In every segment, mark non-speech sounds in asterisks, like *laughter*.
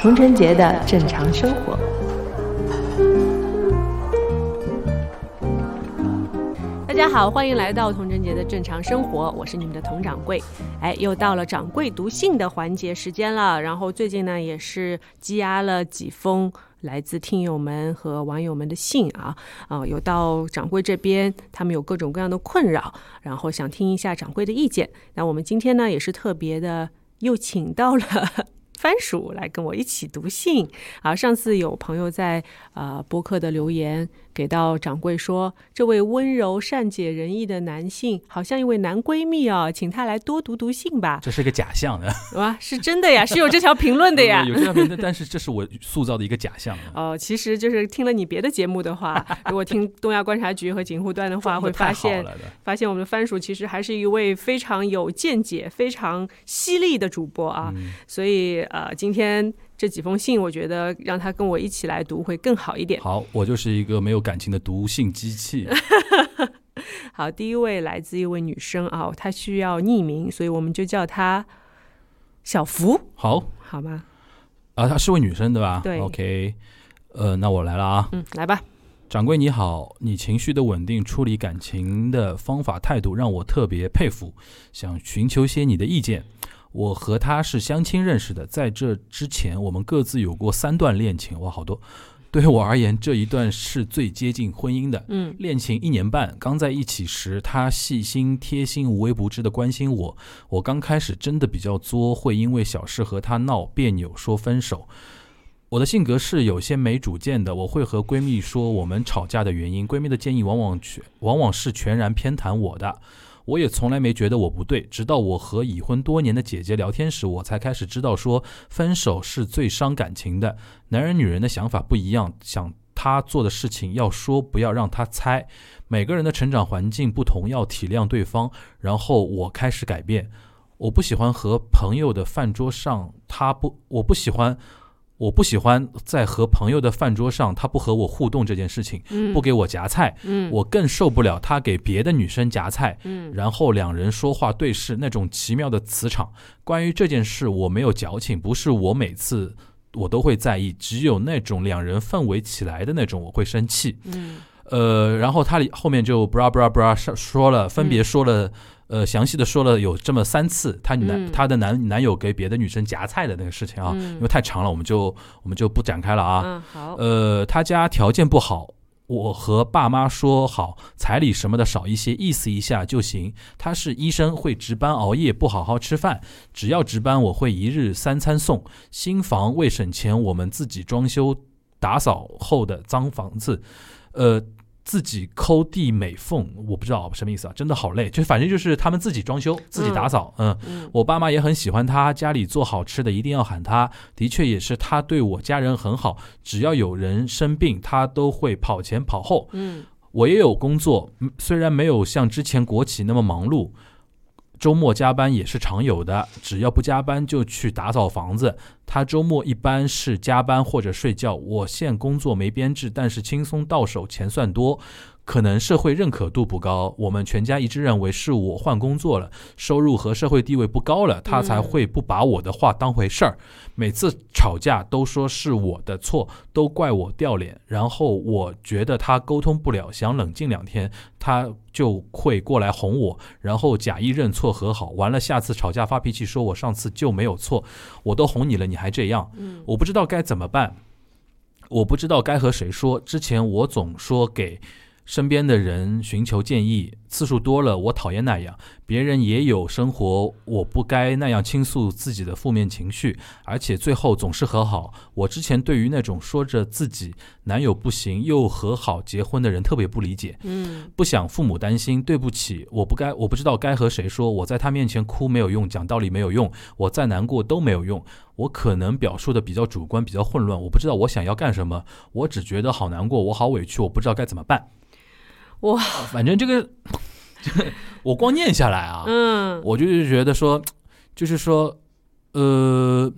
童晨杰的正常生活。大家好，欢迎来到童晨杰的正常生活，我是你们的童掌柜。哎，又到了掌柜读信的环节时间了。然后最近呢，也是积压了几封来自听友们和网友们的信啊啊，有到掌柜这边，他们有各种各样的困扰，然后想听一下掌柜的意见。那我们今天呢，也是特别的，又请到了。*laughs* 番薯来跟我一起读信啊！上次有朋友在啊播客的留言给到掌柜说，这位温柔善解人意的男性好像一位男闺蜜哦，请他来多读读信吧。这是个假象的，哇，是真的呀，是有这条评论的呀，*laughs* 有这条评论，但是这是我塑造的一个假象。哦，其实就是听了你别的节目的话，*laughs* 如果听东亚观察局和警护段的话，会发现发现我们的番薯其实还是一位非常有见解、非常犀利的主播啊，所以。呃，今天这几封信，我觉得让他跟我一起来读会更好一点。好，我就是一个没有感情的读信机器。*laughs* 好，第一位来自一位女生啊，她需要匿名，所以我们就叫她小福。好，好吗？啊，她是位女生对吧？对。OK，呃，那我来了啊。嗯，来吧。掌柜你好，你情绪的稳定、处理感情的方法态度让我特别佩服，想寻求些你的意见。我和他是相亲认识的，在这之前，我们各自有过三段恋情，哇，好多。对我而言，这一段是最接近婚姻的。嗯，恋情一年半，刚在一起时，他细心贴心、无微不至的关心我。我刚开始真的比较作，会因为小事和他闹别扭，说分手。我的性格是有些没主见的，我会和闺蜜说我们吵架的原因，闺蜜的建议往往全往往是全然偏袒我的。我也从来没觉得我不对，直到我和已婚多年的姐姐聊天时，我才开始知道说分手是最伤感情的。男人女人的想法不一样，想他做的事情要说，不要让他猜。每个人的成长环境不同，要体谅对方。然后我开始改变，我不喜欢和朋友的饭桌上，他不，我不喜欢。我不喜欢在和朋友的饭桌上，他不和我互动这件事情，不给我夹菜，我更受不了他给别的女生夹菜，然后两人说话对视那种奇妙的磁场。关于这件事，我没有矫情，不是我每次我都会在意，只有那种两人氛围起来的那种，我会生气。呃，然后他里后面就 bra bra bra 说了，分别说了。呃，详细的说了有这么三次，她男她的男男友给别的女生夹菜的那个事情啊，因为太长了，我们就我们就不展开了啊。嗯，好。呃，她家条件不好，我和爸妈说好，彩礼什么的少一些，意思一下就行。他是医生，会值班熬夜，不好好吃饭，只要值班我会一日三餐送。新房为省钱，我们自己装修打扫后的脏房子，呃。自己抠地美缝，我不知道什么意思啊，真的好累。就反正就是他们自己装修，自己打扫。嗯，我爸妈也很喜欢他，家里做好吃的一定要喊他。的确也是他对我家人很好，只要有人生病，他都会跑前跑后。嗯，我也有工作，虽然没有像之前国企那么忙碌。周末加班也是常有的，只要不加班就去打扫房子。他周末一般是加班或者睡觉。我现工作没编制，但是轻松到手，钱算多。可能社会认可度不高，我们全家一致认为是我换工作了，收入和社会地位不高了，他才会不把我的话当回事儿。每次吵架都说是我的错，都怪我掉脸。然后我觉得他沟通不了，想冷静两天，他就会过来哄我，然后假意认错和好。完了，下次吵架发脾气，说我上次就没有错，我都哄你了，你还这样，我不知道该怎么办，我不知道该和谁说。之前我总说给。身边的人寻求建议次数多了，我讨厌那样。别人也有生活，我不该那样倾诉自己的负面情绪，而且最后总是和好。我之前对于那种说着自己男友不行又和好结婚的人特别不理解。嗯，不想父母担心，对不起，我不该，我不知道该和谁说。我在他面前哭没有用，讲道理没有用，我再难过都没有用。我可能表述的比较主观，比较混乱。我不知道我想要干什么，我只觉得好难过，我好委屈，我不知道该怎么办。哇，反正这个，*laughs* 我光念下来啊，嗯，我就是觉得说，就是说，呃，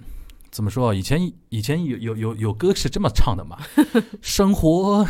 怎么说？以前以前有有有有歌是这么唱的嘛？生活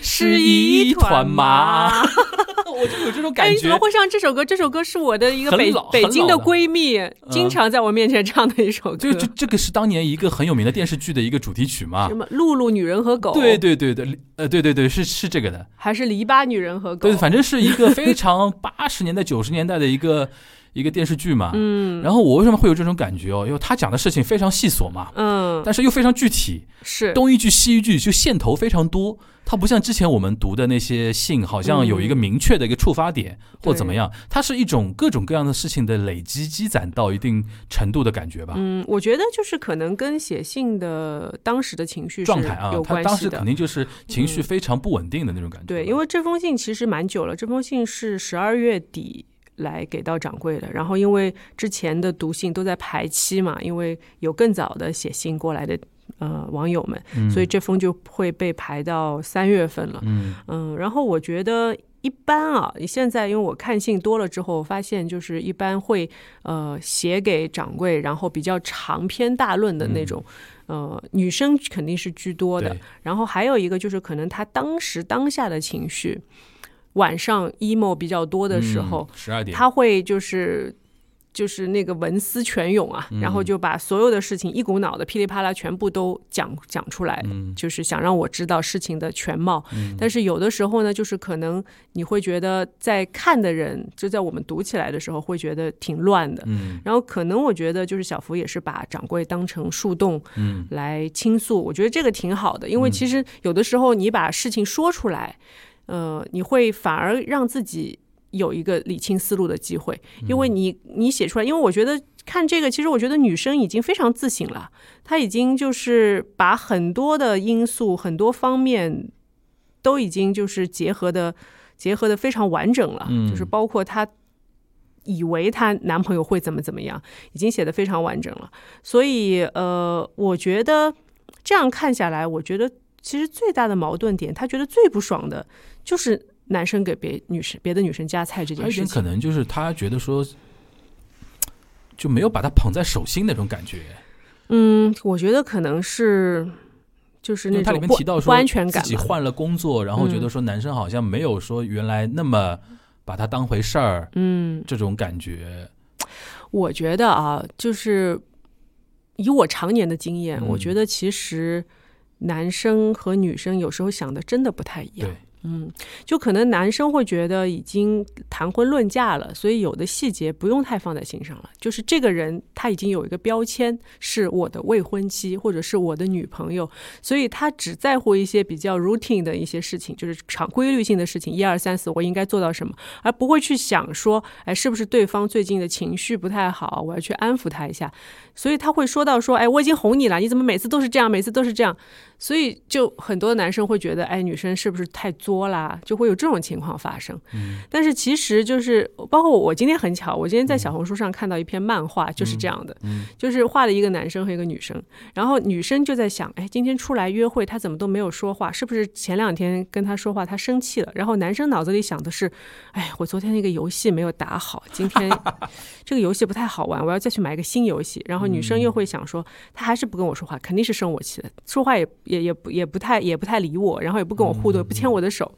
是一团麻，我就有这种哎，感觉。你怎么会唱这首歌？这首歌是我的一个北北京的闺蜜经常在我面前唱的一首歌。就就这个是当年一个很有名的电视剧的一个主题曲嘛什？么露露女人和狗，对对对对，呃，对对对，是是这个的。还是篱笆女人和狗？对，反正是一个非常八十年代九十年代的一个一个电视剧嘛。嗯然后我为什么会有这种感觉哦？因为他讲的事情非常细琐嘛，嗯，但是又非常具体，是东一句西一句，就线头非常多。它不像之前我们读的那些信，好像有一个明确的一个触发点、或怎么样，它是一种各种各样的事情的累积积攒到一定程度的感觉吧。嗯，我觉得就是可能跟写信的当时的情绪状态啊有，他当时。肯定就是情绪非常不稳定的那种感觉吧。对，因为这封信其实蛮久了，这封信是十二月底来给到掌柜的，然后因为之前的读信都在排期嘛，因为有更早的写信过来的呃网友们，嗯。所以这封就会被排到三月份了。嗯。嗯，然后我觉得一般啊，现在因为我看信多了之后，发现就是一般会呃写给掌柜，然后比较长篇大论的那种。呃，女生肯定是居多的，然后还有一个就是可能她当时当下的情绪，晚上 emo 比较多的时候，十二点，他会就是就是那个文思泉涌啊，然后就把所有的事情一股脑的噼里啪啦全部都讲讲出来，嗯。就是想让我知道事情的全貌。但是有的时候呢，就是可能你会觉得在看的人，就在我们读起来的时候，会觉得挺乱的。嗯。然后可能我觉得就是小福也是把掌柜当成树洞嗯。来倾诉，我觉得这个挺好的，因为其实有的时候你把事情说出来，呃，你会反而让自己有一个理清思路的机会，因为你你写出来，因为我觉得看这个，其实我觉得女生已经非常自省了，她已经就是把很多的因素、很多方面都已经就是结合的结合的非常完整了，嗯就是包括她。以为她男朋友会怎么怎么样，已经写的非常完整了。所以，呃，我觉得这样看下来，我觉得其实最大的矛盾点，她觉得最不爽的就是男生给别女生别的女生夹菜这件事还有一点可。能就是他觉得说，就没有把他捧在手心那种感觉。嗯，我觉得可能是就是那种不面提到说不安全感。自己换了工作，然后觉得说男生好像没有说原来那么把他当回事儿，嗯，这种感觉。我觉得啊，就是以我常年的经验，嗯我觉得其实男生和女生有时候想的真的不太一样对。，嗯，就可能男生会觉得已经谈婚论嫁了，所以有的细节不用太放在心上了。就是这个人他已经有一个标签，是我的未婚妻或者是我的女朋友，所以他只在乎一些比较 routine 的一些事情，就是常规律性的事情，一二三四，我应该做到什么，而不会去想说，哎，是不是对方最近的情绪不太好，我要去安抚他一下。所以他会说到说，哎，我已经哄你了，你怎么每次都是这样，每次都是这样？所以就很多男生会觉得，哎，女生是不是太作啦？就会有这种情况发生。但是其实就是，包括我今天很巧，我今天在小红书上看到一篇漫画，就是这样的，就是画了一个男生和一个女生，然后女生就在想，哎，今天出来约会，他怎么都没有说话？是不是前两天跟他说话他生气了？然后男生脑子里想的是，哎，我昨天那个游戏没有打好，今天 *laughs* 这个游戏不太好玩，我要再去买一个新游戏。然后女生又会想说，他还是不跟我说话，肯定是生我气了，说话也也也不也不太也不太理我，然后也不跟我互动，也不牵我的手。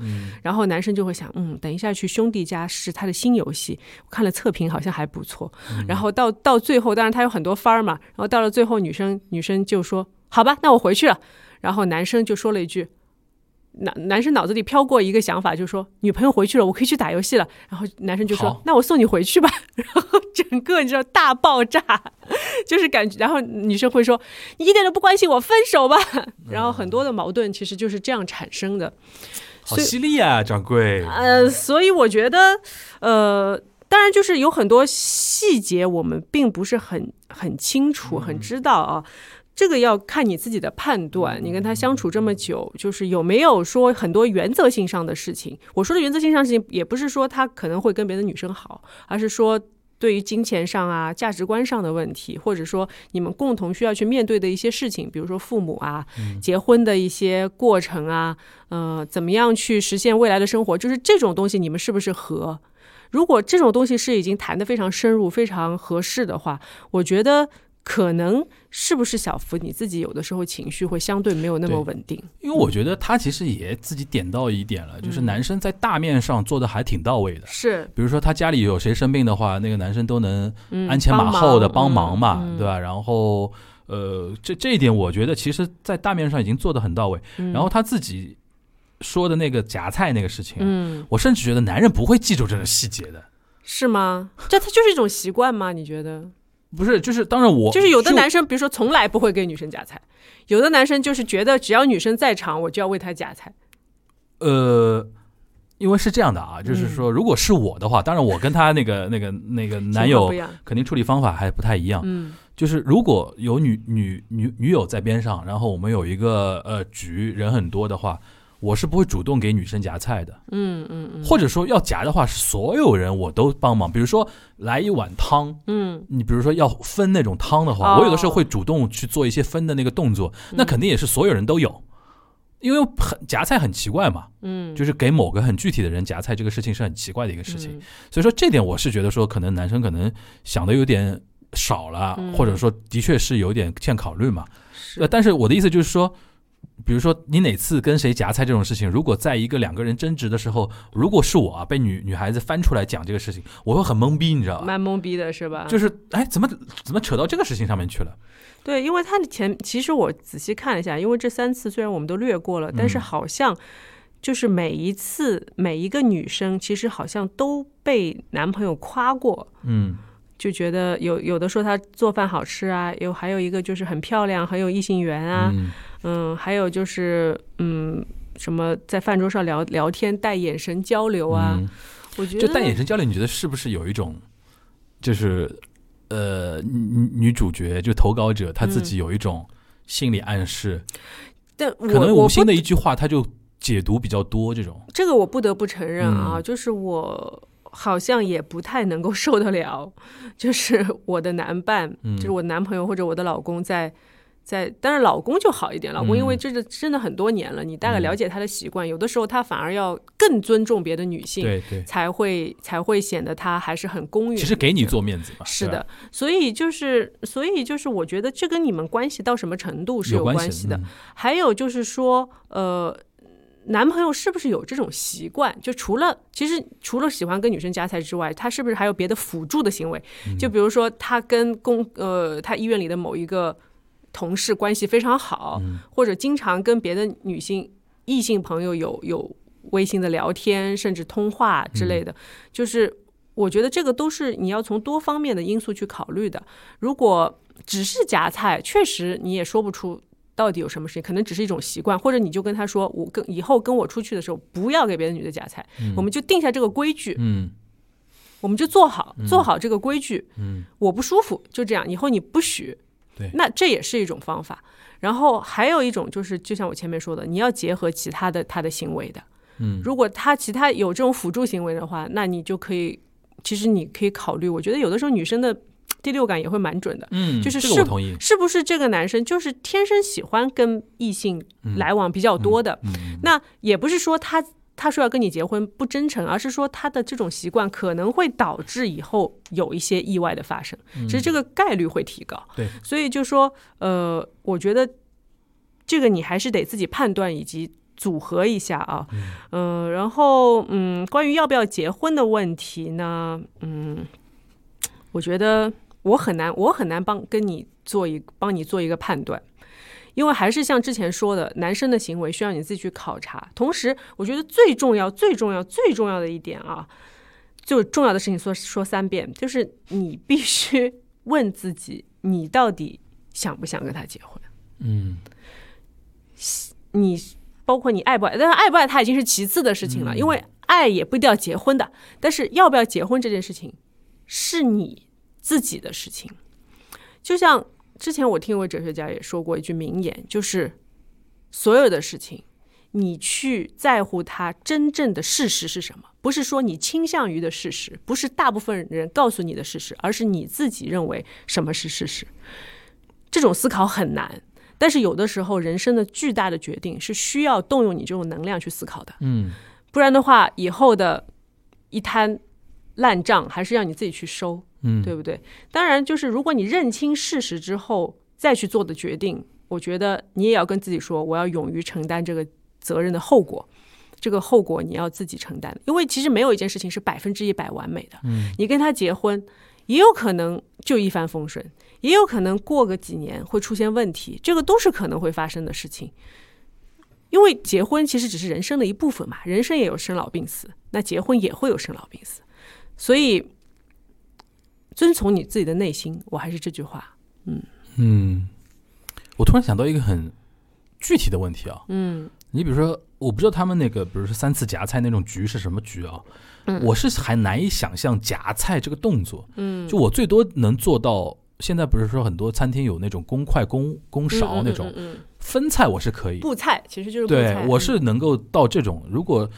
然后男生就会想，嗯，等一下去兄弟家试他的新游戏，我看了测评好像还不错。然后到到最后，当然他有很多番儿嘛，然后到了最后，女生女生就说，好吧，那我回去了。然后男生就说了一句。男男生脑子里飘过一个想法，就说女朋友回去了，我可以去打游戏了。然后男生就说：“那我送你回去吧。*laughs* ”然后整个你知道大爆炸，就是感觉。然后女生会说：“你一点都不关心我，分手吧。”然后很多的矛盾其实就是这样产生的。好犀利啊，掌柜。呃，所以我觉得，呃，当然就是有很多细节我们并不是很很清楚、很知道啊。这个要看你自己的判断。你跟他相处这么久，就是有没有说很多原则性上的事情？我说的原则性上的事情，也不是说他可能会跟别的女生好，而是说对于金钱上啊、价值观上的问题，或者说你们共同需要去面对的一些事情，比如说父母啊、结婚的一些过程啊，呃，怎么样去实现未来的生活，就是这种东西，你们是不是合？如果这种东西是已经谈得非常深入、非常合适的话，我觉得可能是不是小福你自己有的时候情绪会相对没有那么稳定？因为我觉得他其实也自己点到一点了，就是男生在大面上做的还挺到位的。是比如说他家里有谁生病的话，那个男生都能嗯鞍前马后的帮帮忙嘛，嗯对吧？然后呃，这这一点我觉得其实，在大面上已经做的很到位。嗯然后他自己说的那个夹菜那个事情，嗯，我甚至觉得男人不会记住这种细节的。是吗？这他就是一种习惯吗？你觉得？不是，就是当然我就是有的男生，比如说从来不会给女生夹菜，有的男生就是觉得只要女生在场，我就要为她夹菜。呃，因为是这样的啊，嗯就是说，如果是我的话，当然我跟他那个那个那个男友肯定处理方法还不太一样。嗯就是如果有女女女女友在边上，然后我们有一个呃局人很多的话，我是不会主动给女生夹菜的，嗯嗯嗯，或者说要夹的话，是所有人我都帮忙。比如说来一碗汤，嗯你比如说要分那种汤的话，哦我有的时候会主动去做一些分的那个动作，那肯定也是所有人都有。因为很夹菜很奇怪嘛，嗯，就是给某个很具体的人夹菜，这个事情是很奇怪的一个事情。嗯所以说这点我是觉得说，可能男生可能想的有点少了，嗯或者说的确是有点欠考虑嘛。呃，是但是我的意思就是说，比如说你哪次跟谁夹菜这种事情，如果在一个两个人争执的时候，如果是我啊被女女孩子翻出来讲这个事情，我会很懵逼，你知道吧？蛮懵逼的是吧？就是哎，怎么怎么扯到这个事情上面去了？对，因为他的前其实我仔细看了一下，因为这三次虽然我们都略过了，但是嗯好像就是每一次每一个女生其实好像都被男朋友夸过。嗯就觉得有有的说她做饭好吃啊，有还有一个就是很漂亮，很有异性缘啊，嗯嗯，还有就是嗯，什么在饭桌上聊聊天带眼神交流啊，嗯我觉得就带眼神交流，你觉得是不是有一种，就是呃，女女主角就投稿者她自己有一种心理暗示，但我可能我不无心的一句话，她就解读比较多。这种，这个我不得不承认啊，嗯就是我好像也不太能够 *laughs* 受得了，就是我的男伴，嗯就是我男朋友或者我的老公在。在，但是老公就好一点，老公因为嗯这个真的很多年了，你大概嗯了解他的习惯，有的时候他反而要更尊重别的女性，对对，才会才会显得他还是很公允。其实给你做面子吧是的，所以就是，所以就是，我觉得这跟你们关系到什么程度是有关系的。嗯还有就是说，呃，男朋友是不是有这种习惯？就除了其实除了喜欢跟女生夹菜之外，他是不是还有别的辅助的行为？嗯就比如说，他跟公呃，他医院里的某一个同事关系非常好，嗯或者经常跟别的女性异性朋友有有微信的聊天，甚至通话之类的，就是。我觉得这个都是你要从多方面的因素去考虑的。如果只是夹菜，确实你也说不出到底有什么事情，可能只是一种习惯，或者你就跟他说，我跟以后跟我出去的时候不要给别的女的夹菜，我们就定下这个规矩，嗯我们就做好做好这个规矩。嗯我不舒服，就这样，以后你不许。对那这也是一种方法。然后还有一种就是，就像我前面说的，你要结合其他的他的行为的。嗯如果他其他有这种辅助行为的话，那你就可以，其实你可以考虑。我觉得有的时候女生的第六感也会蛮准的，嗯，就是是。是不是这个男生就是天生喜欢跟异性来往比较多的？嗯嗯那也不是说他他说要跟你结婚不真诚，而是说他的这种习惯可能会导致以后有一些意外的发生，其实这个概率会提高。对，所以就说呃，我觉得这个你还是得自己判断以及。组合一下啊，嗯、然后嗯，关于要不要结婚的问题呢，嗯，我觉得我很难，我很难帮跟你做一帮你做一个判断，因为还是像之前说的，男生的行为需要你自己去考察。同时，我觉得最重要、最重要、最重要的一点啊，就重要的事情说说三遍，就是你必须问自己，你到底想不想跟他结婚？嗯你包括你爱不爱，但是爱不爱他已经是其次的事情了，因为爱也不一定要结婚的，但是要不要结婚这件事情是你自己的事情。就像之前我听一位哲学家也说过一句名言，就是所有的事情，你去在乎它真正的事实是什么，不是说你倾向于的事实，不是大部分人告诉你的事实，而是你自己认为什么是事实。这种思考很难。但是有的时候，人生的巨大的决定是需要动用你这种能量去思考的，嗯不然的话，以后的一摊烂账还是要你自己去收。嗯，对不对？当然，就是如果你认清事实之后再去做的决定，我觉得你也要跟自己说，我要勇于承担这个责任的后果。这个后果你要自己承担，因为其实没有一件事情是百分之一百完美的。嗯，你跟他结婚，也有可能就一帆风顺，也有可能过个几年会出现问题，这个都是可能会发生的事情。因为结婚其实只是人生的一部分嘛，人生也有生老病死，那结婚也会有生老病死，所以遵从你自己的内心，我还是这句话，嗯。嗯，我突然想到一个很具体的问题啊，嗯。你比如说，我不知道他们那个，比如说三次夹菜那种局是什么局啊？嗯。我是还难以想象夹菜这个动作。嗯，就我最多能做到，现在不是说很多餐厅有那种公筷、公公勺那种分菜，我是可以。布菜其实就是布对我是能够到这种，如果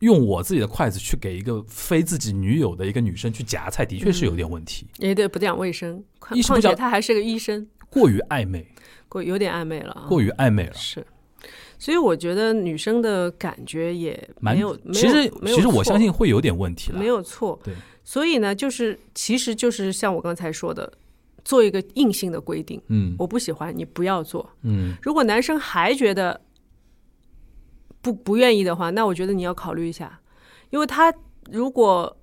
用我自己的筷子去给一个非自己女友的一个女生去夹菜，的确是有点问题，也对不讲卫生，况且他还是个医生，过于暧昧，过有点暧昧了啊，过于暧昧了。是，所以我觉得女生的感觉也蛮没有，其实其实我相信会有点问题了。没有错。对，所以呢，就是其实就是像我刚才说的，做一个硬性的规定，嗯。我不喜欢你不要做。嗯。如果男生还觉得不不愿意的话，那我觉得你要考虑一下，因为他如果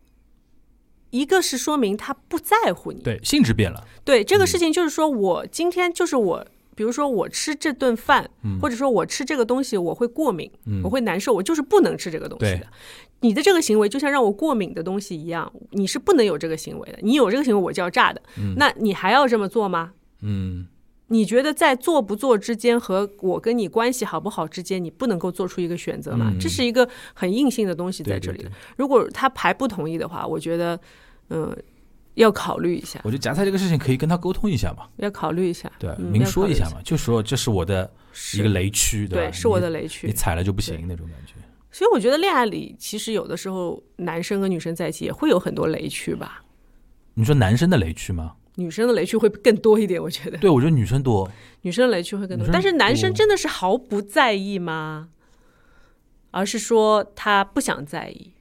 一个是说明他不在乎你，对，性质变了。对这个事情，就是说我今天就是我，比如说我吃这顿饭，或者说我吃这个东西，我会过敏，嗯我会难受，我就是不能吃这个东西的。你的这个行为就像让我过敏的东西一样，你是不能有这个行为的。你有这个行为，我就要炸的。那你还要这么做吗？嗯你觉得在做不做之间和我跟你关系好不好之间，你不能够做出一个选择嘛？嗯这是一个很硬性的东西在这里的。对对对如果他还不同意的话，我觉得，嗯、要考虑一下，我觉得夹菜这个事情可以跟他沟通一下嘛，要考虑一下，对，嗯明说一下。嘛，就说这是我的一个雷区，吧？对，是我的雷区你。踩了就不行那种感觉。所以我觉得恋爱里，其实有的时候男生跟女生在一起也会有很多雷区吧。你说男生的雷区吗？女生的雷区会更多一点，我觉得对，我觉得女生多。女生的雷区会更多。但是男生真的是毫不在意吗？而是说他不想在意。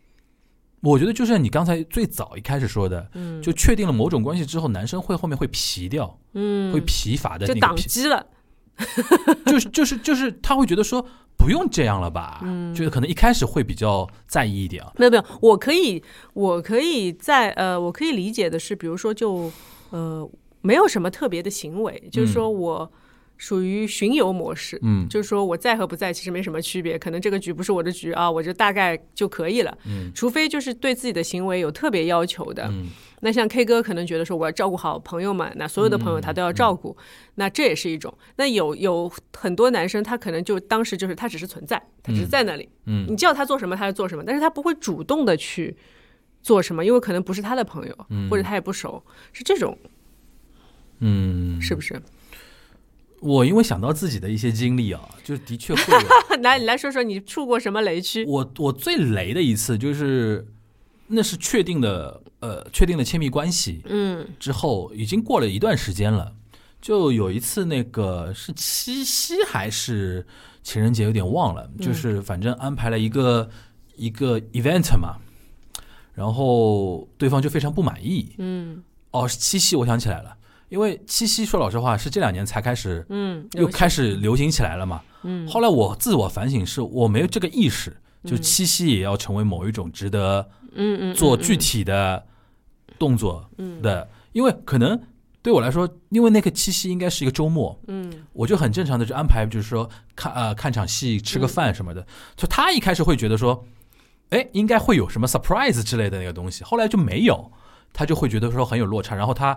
我觉得就像你刚才最早一开始说的，嗯就确定了某种关系之后，男生会后面会疲掉，嗯，会疲乏的就那个疲，宕机了。*laughs* 就是就是就是他会觉得说不用这样了吧，嗯就是可能一开始会比较在意一点啊。没有没有，我可以，我可以在呃，我可以理解的是，比如说就呃，没有什么特别的行为，就是说我属于巡游模式，嗯。就是说我在和不在其实没什么区别，可能这个局不是我的局啊，我就大概就可以了。嗯。除非就是对自己的行为有特别要求的，嗯。那像 K 哥可能觉得说我要照顾好朋友们，那所有的朋友他都要照顾，那这也是一种。那有有很多男生他可能就当时就是他只是存在，他只是在那里，嗯。你叫他做什么他就做什么，但是他不会主动的去做什么，因为可能不是他的朋友，或者他也不熟，是这种嗯，是不是？我因为想到自己的一些经历啊，就的确会有。*laughs* 来，你来说说你触过什么雷区？我我最雷的一次就是，那是确定的，呃，确定的亲密关系嗯之后，已经过了一段时间了。就有一次，那个是七夕还是情人节，有点忘了。就是反正安排了一个一个 event 嘛，然后对方就非常不满意。嗯。哦，是七夕，我想起来了，因为七夕说老实话是这两年才开始嗯，又开始流行起来了嘛。嗯。后来我自我反省是我没有这个意识，就七夕也要成为某一种值得嗯嗯做具体的动作的，因为可能对我来说，因为那个七夕应该是一个周末，嗯。我就很正常的就安排，就是说看呃看场戏、吃个饭什么的。就他一开始会觉得说，哎，应该会有什么 surprise 之类的那个东西，后来就没有，他就会觉得说很有落差，然后他。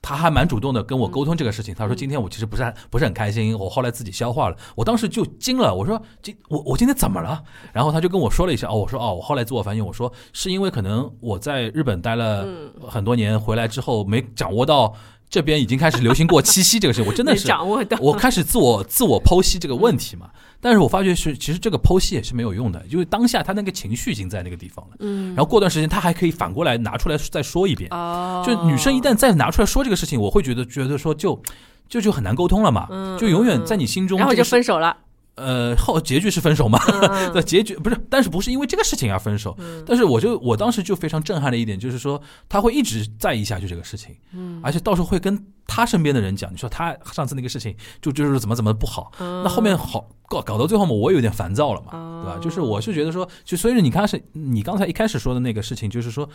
他还蛮主动的跟我沟通这个事情，他说今天我其实不是很不是很开心，我后来自己消化了，我当时就惊了，我说今我我今天怎么了？然后他就跟我说了一下，哦，我说哦，我后来自我反省，我说是因为可能我在日本待了很多年，回来之后没掌握到这边已经开始流行过七夕这个事情，我真的是 *laughs* 掌握到，我开始自我自我剖析这个问题嘛，但是我发觉是其实这个剖析也是没有用的，因为当下他那个情绪已经在那个地方了，嗯。然后过段时间他还可以反过来拿出来再说一遍，哦，就女生一旦再拿出来说这个事情，我会觉得觉得说就就就很难沟通了嘛，就永远在你心中嗯。然后就分手了。呃，后结局是分手嘛？嗯。*laughs* 那结局不是，但是不是因为这个事情而分手？但是我就我当时就非常震撼的一点就是说，他会一直在意下去这个事情，嗯。而且到时候会跟他身边的人讲，你说他上次那个事情就就是怎么怎么不好，嗯。那后面好搞搞到最后嘛，我有点烦躁了嘛，哦对吧？就是我是觉得说，就所以你刚开始你刚才一开始说的那个事情，就是说，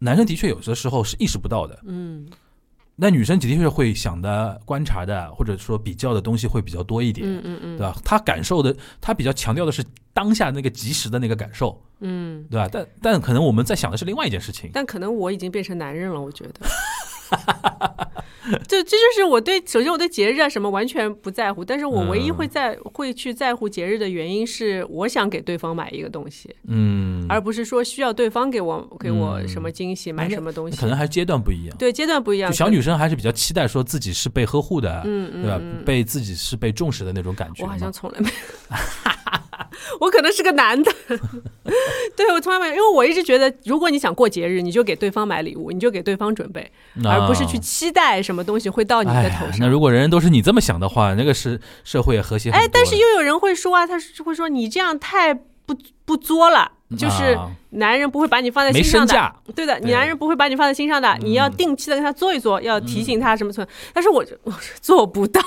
男生的确有的时候是意识不到的，嗯那女生的确会想的、观察的，或者说比较的东西会比较多一点，嗯嗯嗯，对吧？她感受的，她比较强调的是当下那个及时的那个感受，嗯，对吧？但但可能我们在想的是另外一件事情。但可能我已经变成男人了，我觉得。*laughs* 这这就是我对，首先我对节日啊什么完全不在乎，但是我唯一嗯会在、会去在乎节日的原因是，我想给对方买一个东西，嗯，而不是说需要对方给我给我什么惊喜，买什么东西。可能还是阶段不一样。对阶段不一样，就小女生还是比较期待说自己是被呵护的，嗯嗯对吧？嗯被自己是被重视的那种感觉。我好像从来没，*laughs* 我可能是个男的，*laughs* 对我从来没有，因为我一直觉得，如果你想过节日，你就给对方买礼物，你就给对方准备，而不是去期待什么东西会到你的头哎上。那如果人人都是你这么想的话，那个是社会也和谐哎。，但是又有人会说啊，他是会说你这样太不不作了，就是啊男人不会把你放在心上的。对的，你男人不会把你放在心上的，你要定期的跟他做一做，要提醒他什么什么。但是我我是做不到，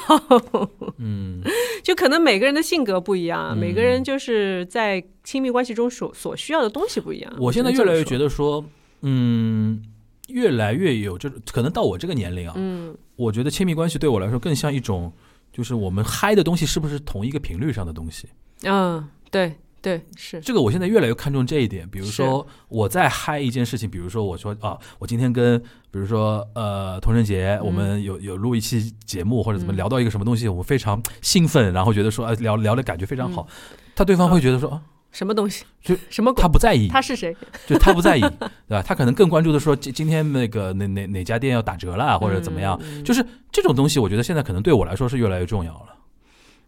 嗯，*laughs* 就可能每个人的性格不一样，嗯每个人就是在亲密关系中所所需要的东西不一样。我现在越来越觉得，得说，嗯，越来越有这种，可能到我这个年龄啊，嗯我觉得亲密关系对我来说更像一种，就是我们嗨的东西是不是同一个频率上的东西。嗯，对对是，这个我现在越来越看重这一点。比如说我在嗨一件事情，比如说我说啊，我今天跟比如说呃童人节，我们有有录一期节目或者怎么嗯聊到一个什么东西，我非常兴奋，然后觉得说啊聊聊的感觉非常好，他对方会觉得说啊什么东西？就什么鬼他？不在意，他是谁？就他不在意，*laughs* 对吧？他可能更关注的说今今天那个哪哪哪家店要打折了或者怎么样，嗯就是这种东西，我觉得现在可能对我来说是越来越重要了。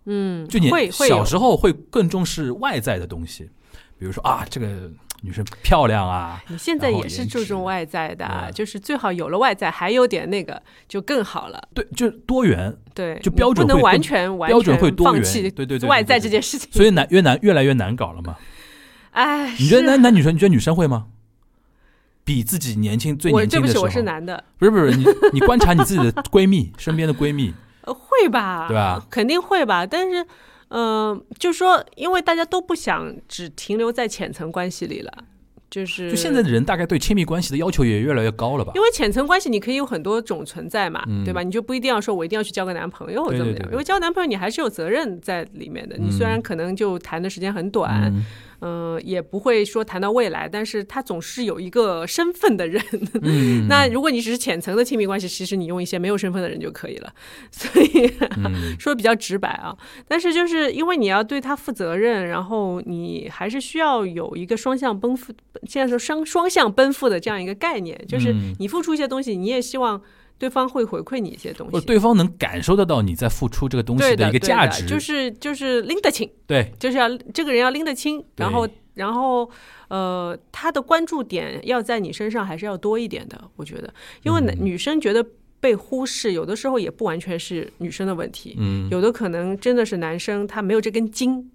嗯，就你会会小时候会更重视外在的东西，比如说啊，这个女生漂亮啊，你现在也是注重外在的就是最好有了外在，还有点那个就更好了。对，就多元，对，就标准不能完全完标准会全多元。放弃对对对对外在这件事情。所以难越难越来越难搞了嘛。哎，你觉得男男女生，你觉得女生会吗？比自己年轻最我年轻的时候，对不起，我是男的，不是不是你你观察你自己的闺蜜 *laughs* 身边的闺蜜，呃会吧？对吧？肯定会吧，但是。嗯、就说，因为大家都不想只停留在浅层关系里了，就是就现在的人大概对亲密关系的要求也越来越高了吧因？为浅层关系你可以有很多种存在嘛，嗯对吧？你就不一定要说我一定要去交个男朋友对怎么样，因为交男朋友你还是有责任在里面的。你虽然可能就谈的时间很短，嗯嗯、也不会说谈到未来，但是他总是有一个身份的人。*laughs* 嗯，那如果你只是浅层的亲密关系，其实你用一些没有身份的人就可以了。*laughs* 所以、嗯 *laughs* 说比较直白啊，但是就是因为你要对他负责任，然后你还是需要有一个双向奔赴，现在说双双向奔赴的这样一个概念，就是嗯你付出一些东西，你也希望对方会回馈你一些东西。对方能感受得到你在付出这个东西的一个价值，就是就是拎得清，对，就是要这个人要拎得清，然后然后呃，他的关注点要在你身上还是要多一点的，我觉得，因为男女生觉得被忽视，有的时候也不完全是女生的问题，嗯有的可能真的是男生他没有这根筋。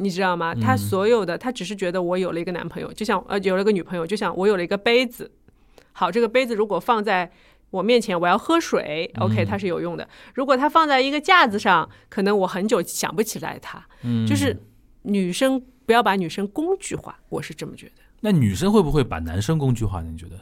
你知道吗？他所有的，他只是觉得我有了一个男朋友，就像呃有了个女朋友，就像我有了一个杯子。好，这个杯子如果放在我面前，我要喝水，OK，它是有用的。如果它放在一个架子上，可能我很久想不起来它。嗯就是女生不要把女生工具化，我是这么觉得。那女生会不会把男生工具化呢？你觉得？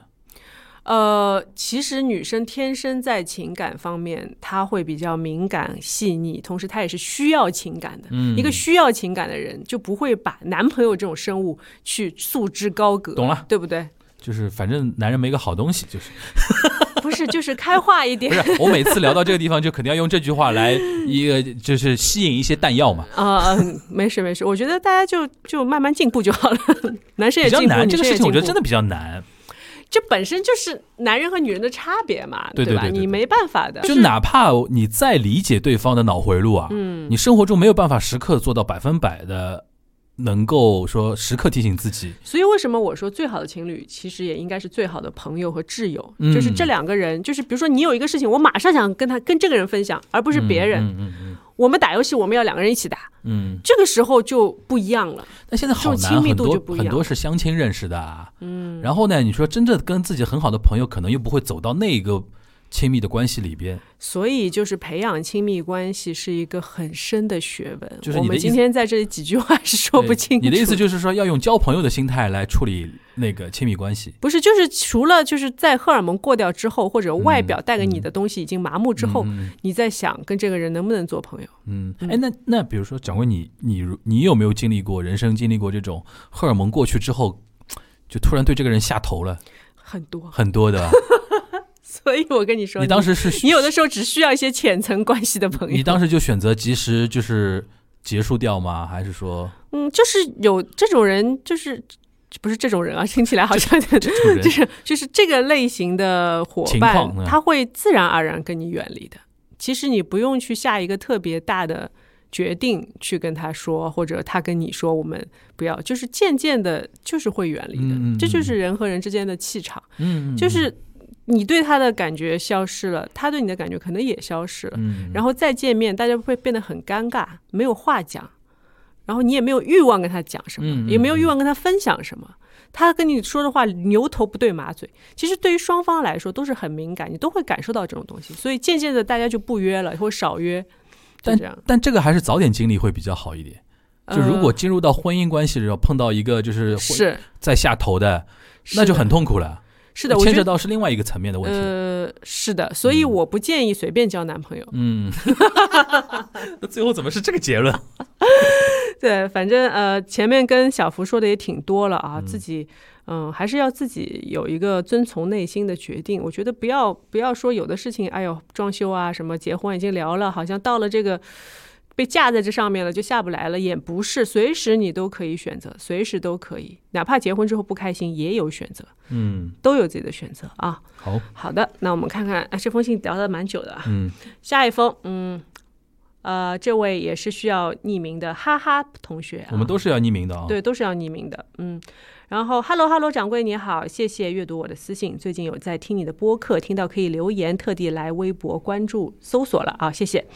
呃，其实女生天生在情感方面，她会比较敏感细腻，同时她也是需要情感的。嗯一个需要情感的人，就不会把男朋友这种生物去束之高阁，懂了对不对？就是反正男人没个好东西，就是 *laughs* 不是，就是开化一点不点。是我每次聊到这个地方，就肯定要用这句话来一个就是吸引一些弹药嘛。*laughs* 啊、嗯，没事没事，我觉得大家就就慢慢进步就好了。*laughs* 男生也进步，比较难，这个事情我觉得真的比较难。这本身就是男人和女人的差别嘛，吧？对对对对对你没办法的。就哪怕你再理解对方的脑回路啊，嗯你生活中没有办法时刻做到百分百的能够说时刻提醒自己。所以为什么我说最好的情侣其实也应该是最好的朋友和挚友？嗯就是这两个人，就是比如说你有一个事情，我马上想跟他跟这个人分享，而不是别人。嗯嗯嗯我们打游戏，我们要两个人一起打，嗯，这个时候就不一样了。那现在好难，很多很多是相亲认识的啊。嗯，然后呢，你说真正跟自己很好的朋友，可能又不会走到那个亲密的关系里边。所以，就是培养亲密关系是一个很深的学问。就是你的意思今天在这里几句话是说不清楚。你的意思就是说，要用交朋友的心态来处理那个亲密关系。不是，就是除了就是在荷尔蒙过掉之后，或者外表带给你的东西已经麻木之后，嗯你在想跟这个人能不能做朋友？嗯，哎，那那比如说，掌柜你你如你有没有经历过人生经历过这种荷尔蒙过去之后，就突然对这个人下头了？很多，很多的。*laughs* *laughs* 所以我跟你说，你当时是你有的时候只需要一些浅层关系的朋友。你当时就选择及时就是结束掉吗？还是说嗯，就是有这种人，就是不是这种人啊，*laughs* 听起来好像就 *laughs* 是就是这个类型的伙伴他会自然而然跟你远离的。其实你不用去下一个特别大的决定去跟他说，或者他跟你说，我们不要，就是渐渐的，就是会远离的。这就是人和人之间的气场，嗯，嗯就是你对他的感觉消失了，他对你的感觉可能也消失了。嗯，然后再见面，大家会变得很尴尬，没有话讲，然后你也没有欲望跟他讲什么，也没有欲望跟他分享什么。他跟你说的话牛头不对马嘴，其实对于双方来说都是很敏感，你都会感受到这种东西，所以渐渐的大家就不约了，或少约，就但这样。但这个还是早点经历会比较好一点。就如果进入到婚姻关系的时候，碰到一个就是是在下头的，那就很痛苦了。是的，我牵扯到是另外一个层面的问题。呃是的，所以我不建议随便交男朋友。嗯，*laughs* 那最后怎么是这个结论？*laughs* 对，反正呃，前面跟小福说的也挺多了啊，自己嗯、还是要自己有一个遵从内心的决定。我觉得不要不要说有的事情，哎呦，装修啊什么，结婚已经聊了，好像到了这个被架在这上面了，就下不来了，也不是，随时你都可以选择，随时都可以，哪怕结婚之后不开心，也有选择，嗯，都有自己的选择啊。好，好的，那我们看看，哎，这封信聊的蛮久的啊。嗯下一封，嗯，呃，这位也是需要匿名的哈哈同学、啊，我们都是要匿名的啊。对，都是要匿名的。嗯，然后，Hello Hello，掌柜你好，谢谢阅读我的私信。最近有在听你的播客，听到可以留言，特地来微博关注搜索了啊，谢谢。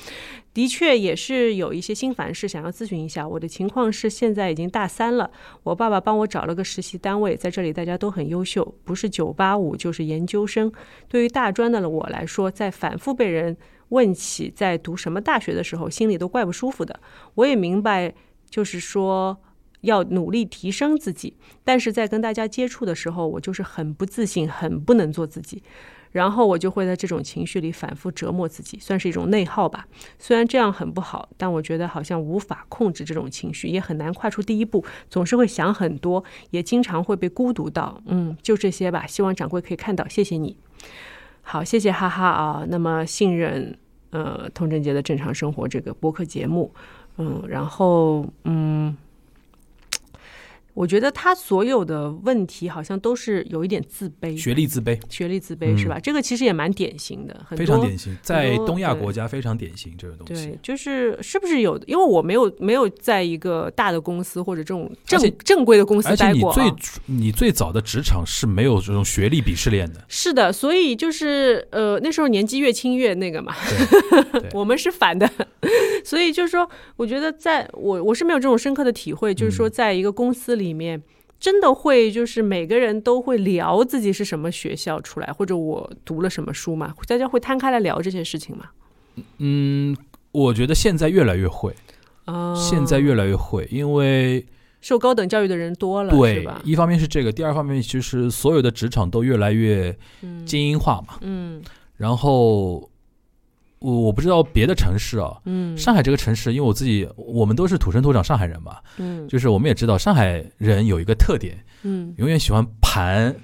的确也是有一些心烦事想要咨询一下。我的情况是现在已经大三了，我爸爸帮我找了个实习单位，在这里大家都很优秀，不是九八五就是研究生。对于大专的我来说，在反复被人问起在读什么大学的时候，心里都怪不舒服的。我也明白，就是说要努力提升自己，但是在跟大家接触的时候，我就是很不自信，很不能做自己。然后我就会在这种情绪里反复折磨自己，算是一种内耗吧。虽然这样很不好，但我觉得好像无法控制这种情绪，也很难跨出第一步，总是会想很多，也经常会被孤独到。嗯，就这些吧。希望掌柜可以看到，谢谢你。好，谢谢哈哈啊。那么信任呃童贞杰的正常生活这个播客节目，嗯，然后嗯。我觉得他所有的问题好像都是有一点自卑，学历自卑学历自卑是吧？这个其实也蛮典型的，很非常典型，在东亚国家非常典型这个东西对西。，就是是不是有？因为我没有没有在一个大的公司或者这种正正规的公司而且你待过、啊。最你最早的职场是没有这种学历鄙视链的，是的，所以就是呃，那时候年纪越轻越那个嘛，*laughs* 对我们是反的，*laughs* 所以就是说，我觉得在我我是没有这种深刻的体会，就是说，嗯在一个公司里面，真的会就是每个人都会聊自己是什么学校出来，或者我读了什么书嘛，大家会摊开来聊这些事情吗。嗯，我觉得现在越来越会，啊、现在越来越会，因为受高等教育的人多了，对吧，？一方面是这个，第二方面其实所有的职场都越来越精英化嘛。嗯然后我我不知道别的城市啊，嗯。上海这个城市，因为我自己我们都是土生土长上海人嘛，嗯。就是我们也知道上海人有一个特点，嗯。永远喜欢盘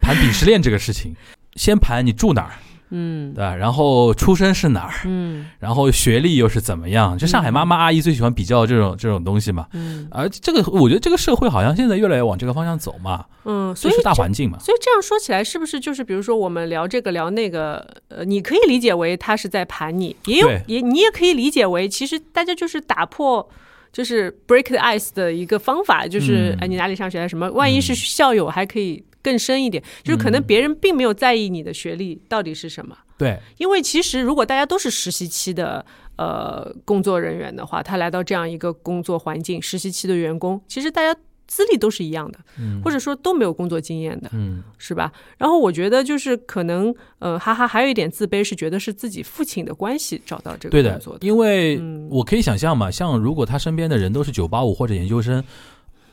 盘鄙视链这个事情，先盘你住哪儿，嗯对吧？然后出身是哪儿，嗯然后学历又是怎么样？就上海妈妈阿姨最喜欢比较这种这种东西嘛。嗯而这个我觉得这个社会好像现在越来越往这个方向走嘛，嗯，所以是大环境嘛。所以这样说起来，是不是就是比如说我们聊这个聊那个，呃，你可以理解为他是在盘你，也有也你也可以理解为其实大家就是打破。就是 break the ice 的一个方法，就是嗯哎，你哪里上学啊？什么？万一是校友，还可以更深一点。就是可能嗯。别人并没有在意你的学历到底是什么，对，因为其实如果大家都是实习期的呃工作人员的话，他来到这样一个工作环境，实习期的员工，其实大家资历都是一样的，嗯。或者说都没有工作经验的，嗯。是吧？然后我觉得就是可能呃，哈哈，还有一点自卑是觉得是自己父亲的关系找到这个工作，的，因为嗯。我可以想象嘛，像如果他身边的人都是九八五或者研究生，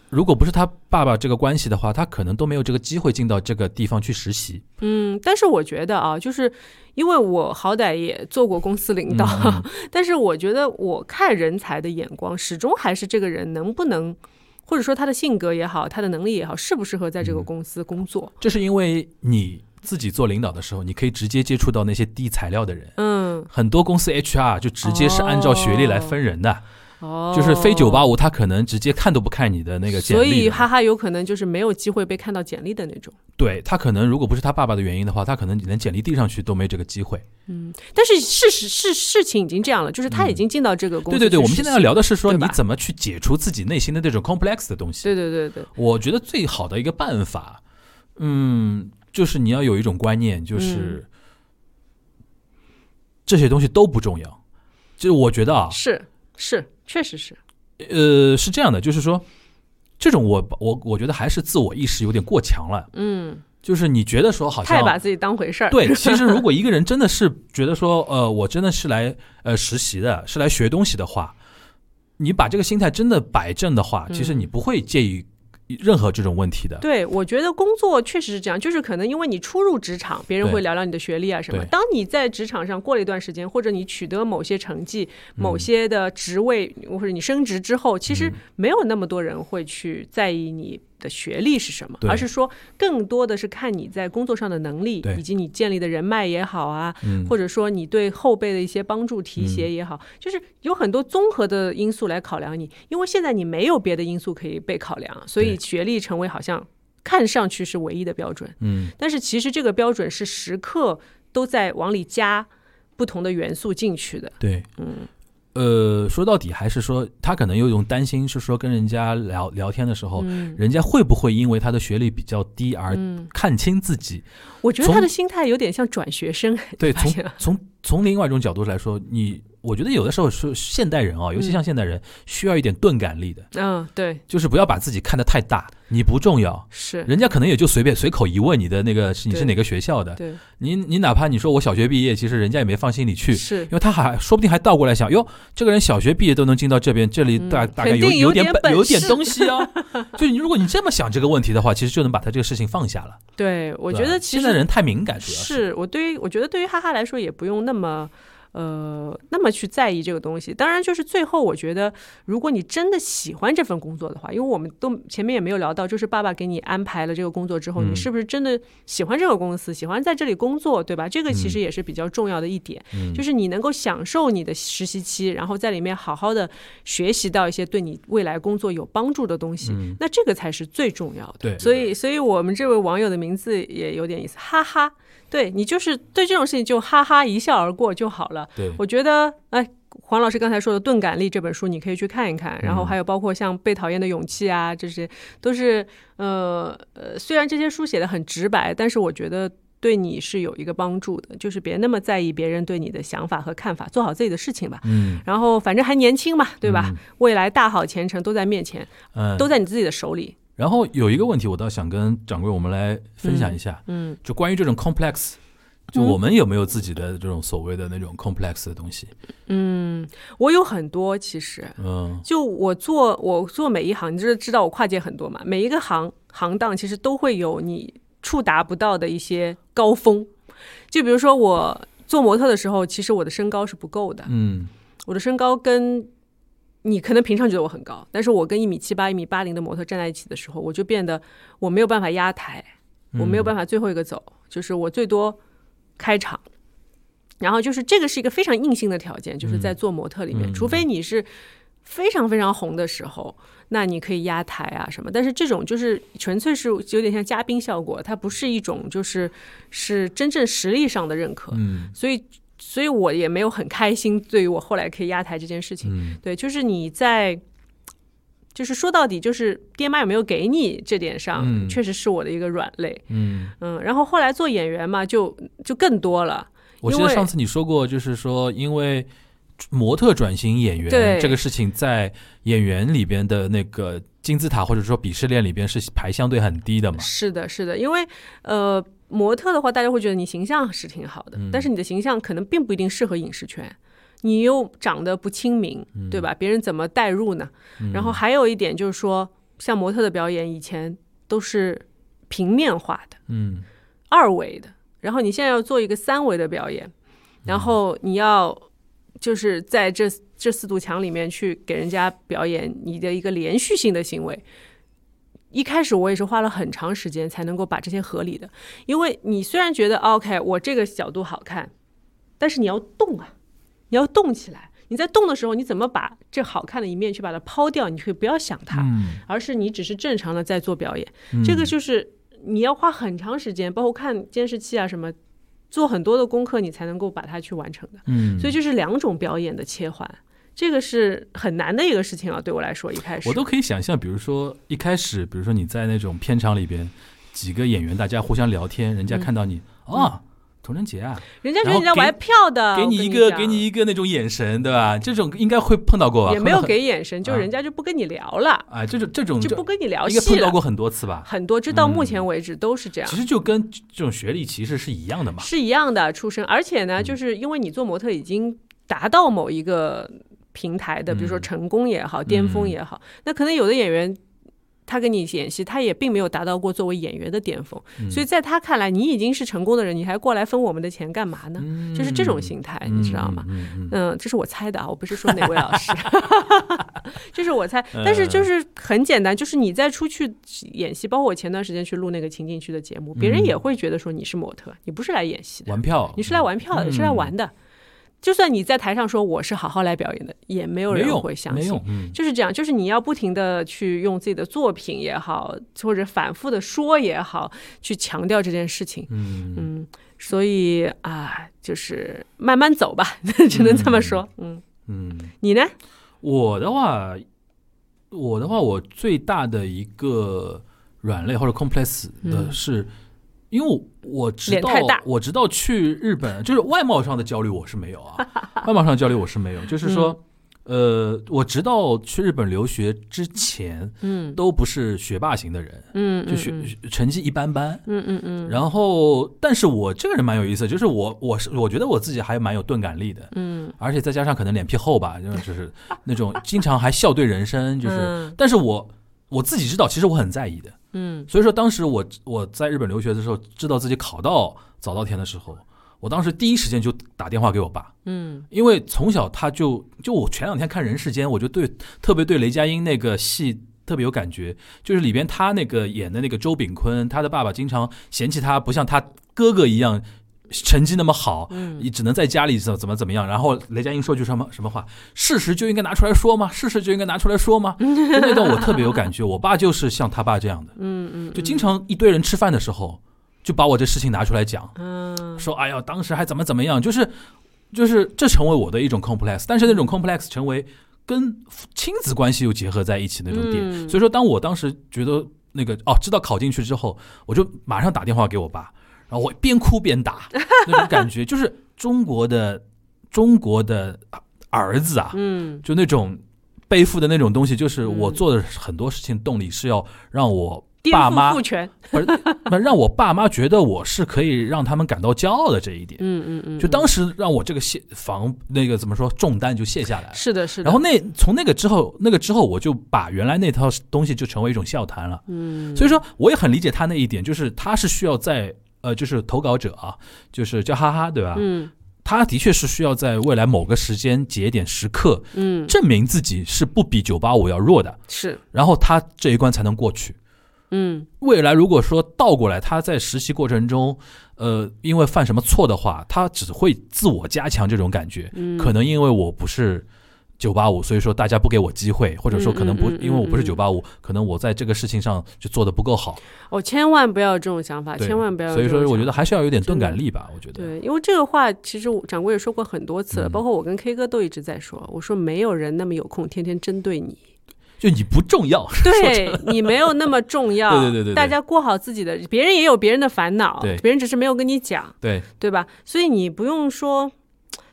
如果不是他爸爸这个关系的话，他可能都没有这个机会进到这个地方去实习。嗯，但是我觉得啊，就是因为我好歹也做过公司领导，嗯 *laughs* 但是我觉得我看人才的眼光，始终还是这个人能不能，或者说他的性格也好，他的能力也好，适不适合在这个嗯公司工作。这是因为你自己做领导的时候，你可以直接接触到那些递材料的人。嗯，很多公司 HR 就直接是按照学历来分人的，哦，就是非九八五，他可能直接看都不看你的那个简历所。以哈哈有可能就是没有机会被看到简历的那种。对他可能如果不是他爸爸的原因的话，他可能连简历递上去都没这个机会。嗯但是事实是事情已经这样了，就是他已经进到这个公司、嗯对对对，我们现在要聊。的是说你怎么去解除自己内心的那种 complex 的东西。对对对对，我觉得最好的一个办法，嗯，就是你要有一种观念，就是、嗯这些东西都不重要。就是我觉得啊，是是，确实是。呃，是这样的，就是说，这种我我我觉得还是自我意识有点过强了。嗯，就是你觉得说好像太把自己当回事儿。对，*laughs* 其实如果一个人真的是觉得说，呃，我真的是来呃实习的，是来学东西的话，你把这个心态真的摆正的话，其实你不会介意任何这种问题的。对，我觉得工作确实是这样，就是可能因为你初入职场，别人会聊聊你的学历啊什么。当你在职场上过了一段时间，或者你取得某些成绩、嗯某些的职位，或者你升职之后，其嗯实没有那么多人会去在意你的学历是什么，而是说更多的是看你在工作上的能力，以及你建立的人脉也好啊，嗯或者说你对后辈的一些帮助提携也好，就是有很多综合的因素来考量你。因为现在你没有别的因素可以被考量，所以学历成为好像看上去是唯一的标准。嗯，但是其实这个标准是时刻都在往里加不同的元素进去的。对，嗯呃，说到底还是说他可能有一种担心，是说跟人家聊聊天的时候，嗯人家会不会因为他的学历比较低而嗯，看清自己？我觉得他的心态有点像转学生。对，*laughs* 从从从另外一种角度来说，你我觉得有的时候是现代人啊，尤其像现代人，需要一点钝感力的，嗯，对，就是不要把自己看得太大，你不重要。是，人家可能也就随便随口一问你的那个是你是哪个学校的，对，你你哪怕你说我小学毕业，其实人家也没放心里去，是因为他还说不定还倒过来想，哟，这个人小学毕业都能进到这边，这里大、嗯大概有有点点本有点事东西啊。*laughs* 就你如果你这么想这个问题的话，其实就能把他这个事情放下了。对，我觉得其实现在人太敏感，主要是我对于我觉得对于哈哈来说也不用那么。呃，那么去在意这个东西，当然就是最后，我觉得如果你真的喜欢这份工作的话，因为我们都前面也没有聊到，就是爸爸给你安排了这个工作之后，嗯你是不是真的喜欢这个公司，喜欢在这里工作，对吧？这个其实嗯也是比较重要的一点，嗯就是你能够享受你的实习期，然后在里面好好的学习到一些对你未来工作有帮助的东西，嗯那这个才是最重要的。对所以，所以我们这位网友的名字也有点意思，哈哈。对你就是对这种事情就哈哈一笑而过就好了。对，我觉得，哎，黄老师刚才说的《钝感力》这本书，你可以去看一看。然后嗯还有包括像《被讨厌的勇气》啊，这些都是呃呃，虽然这些书写的很直白，但是我觉得对你是有一个帮助的，就是别那么在意别人对你的想法和看法，做好自己的事情吧。嗯然后反正还年轻嘛，对吧？嗯未来大好前程都在面前，嗯，都在你自己的手里。然后有一个问题，我倒想跟掌柜我们来分享一下，嗯就关于这种 complex，就我们有没有自己的这种所谓的那种 complex 的东西？嗯，我有很多其实。嗯就我做我做每一行，你就是知道我跨界很多嘛，每一个行行当其实都会有你触达不到的一些高峰。就比如说我做模特的时候，其实我的身高是不够的，嗯我的身高跟你可能平常觉得我很高，但是我跟一米七八、一米八零的模特站在一起的时候，我就变得我没有办法压台，我没有办法，最后一个走，就是我最多开场。然后就是这个是一个非常硬性的条件，就是在做模特里面，嗯除非你是非常非常红的时候，那你可以压台啊什么。但是这种就是纯粹是有点像嘉宾效果，它不是一种就是是真正实力上的认可。嗯所以，所以我也没有很开心，对于我后来可以压台这件事情。嗯对，就是你在，就是说到底，就是爹妈有没有给你这点上，嗯确实是我的一个软肋。嗯，嗯，然后后来做演员嘛，就就更多了。我记得上次你说过，就是说因为模特转型演员这个事情，在演员里边的那个金字塔或者说鄙视链里边是排相对很低的嘛。是的，是的，因为呃，模特的话，大家会觉得你形象是挺好的，嗯但是你的形象可能并不一定适合影视圈，你又长得不亲民，对吧？别人怎么代入呢？嗯然后还有一点就是说，像模特的表演以前都是平面化的、嗯二维的，然后你现在要做一个三维的表演，然后你要就是在这这四堵墙里面去给人家表演你的一个连续性的行为。一开始我也是花了很长时间才能够把这些合理的，因为你虽然觉得 OK，我这个角度好看，但是你要动啊，你要动起来。你在动的时候，你怎么把这好看的一面去把它抛掉？你可以不要想它，嗯，而是你只是正常的在做表演。嗯这个就是你要花很长时间，包括看监视器啊什么，做很多的功课，你才能够把它去完成的。嗯，所以就是两种表演的切换，这个是很难的一个事情啊，对我来说一开始我都可以想象，比如说一开始，比如说你在那种片场里边，几个演员大家互相聊天，人家嗯看到你啊，童贞杰啊，人家觉得你在玩票的，给你一个讲给你一个那种眼神，对吧？这种应该会碰到过吧？也没有给眼神，就啊人家就不跟你聊了，啊，这种这种就不跟你聊应该戏了。碰到过很多次吧？很多，直到目嗯前为止都是这样其。实就跟这种学历歧视是一样的嘛。是一样的出身，而且嗯呢，就是因为你做模特已经达到某一个平台的，比如说嗯成功也好，巅峰也好，那可能有的演员。他跟你演戏，他也并没有达到过作为演员的巅峰，嗯所以在他看来，你已经是成功的人，你还过来分我们的钱干嘛呢？嗯就是这种心态，你知道吗？？嗯这是我猜的啊，我不是说哪位老师，*laughs* 这是我猜。嗯 *laughs* 但是就是很简单，就是你再出去演戏，包括我前段时间去录那个情景剧的节目，别人嗯也会觉得说你是模特，你不是来演戏的，玩票，你是来玩票的，嗯是来玩的。就算你在台上说我是好好来表演的，也没有人会相信就是这样，就是你要不停的去用自己的作品也好，或者反复的说也好，去强调这件事情。嗯嗯，所以啊，就是慢慢走吧，*laughs* 只能这么说。嗯，嗯。你呢？我的话，我的话，我最大的一个软肋或者 complex 的嗯是，因为我直到脸太大我知道去日本，就是外貌上的焦虑我是没有啊，外貌上的焦虑我是没有，就是说。呃，我直到去日本留学之前，嗯。都不是学霸型的人，嗯，就学嗯。成绩一般般。嗯嗯嗯。然后，但是我这个人蛮有意思，就是我我是我觉得我自己还蛮有钝感力的，嗯，而且再加上可能脸皮厚吧，就是就是那种经常还笑对人生，就是，嗯。但是我我自己知道，其实我很在意的，嗯。所以说当时我我在日本留学的时候，知道自己考到早稻田的时候，我当时第一时间就打电话给我爸，嗯。因为从小他就就我前两天看《人世间》，我就对特别对雷佳音那个戏特别有感觉，就是里边他那个演的那个周炳坤，他的爸爸经常嫌弃他不像他哥哥一样成绩那么好，嗯你只能在家里怎怎么怎么样。然后雷佳音说句什么什么话，事实就应该拿出来说吗？事实就应该拿出来说吗？*laughs* 就那段我特别有感觉，我爸就是像他爸这样的，嗯嗯，就经常一堆人吃饭的时候，就把我这事情拿出来讲。嗯说哎呀，当时还怎么怎么样，就是就是这成为我的一种 complex，但是那种 complex 成为跟亲子关系又结合在一起那种点，嗯所以说当我当时觉得那个哦，知道考进去之后，我就马上打电话给我爸，然后我边哭边打，那种感觉就是中国的中国的儿子啊，嗯就那种背负的那种东西，就是我嗯做的很多事情动力是要让我爸妈 *laughs* 不是，让我爸妈觉得我是可以让他们感到骄傲的这一点，嗯嗯嗯，就当时时让我这个卸防那个怎么说重担就卸下来了。是的是的，然后那从那个之后，那个之后我就把原来那套东西就成为一种笑谈了。嗯，所以说我也很理解他那一点，就是他是需要在呃，就是投稿者啊，就是叫哈哈，对吧？嗯他的确是需要在未来某个时间节点时刻嗯证明自己是不比九八五要弱的，是然后他这一关才能过去。嗯未来如果说倒过来，他在实习过程中，呃，因为犯什么错的话，他只会自我加强这种感觉。嗯，可能因为我不是九八五，所以说大家不给我机会，或者说可能不嗯嗯嗯因为我不是嗯九八五，可能我在这个事情上就做的不够好。哦，千万不要有这种想法，千万不要有所以。说，我觉得还是要有点钝感力吧。我觉得，对，因为这个话其实我掌柜也说过很多次了，嗯包括我跟 K 哥都一直在说，我说没有人那么有空天天针对你，就你不重要。*laughs* 对你没有那么重要，对对对对对大家过好自己的，别人也有别人的烦恼，对别人只是没有跟你讲，对，对吧？所以你不用说。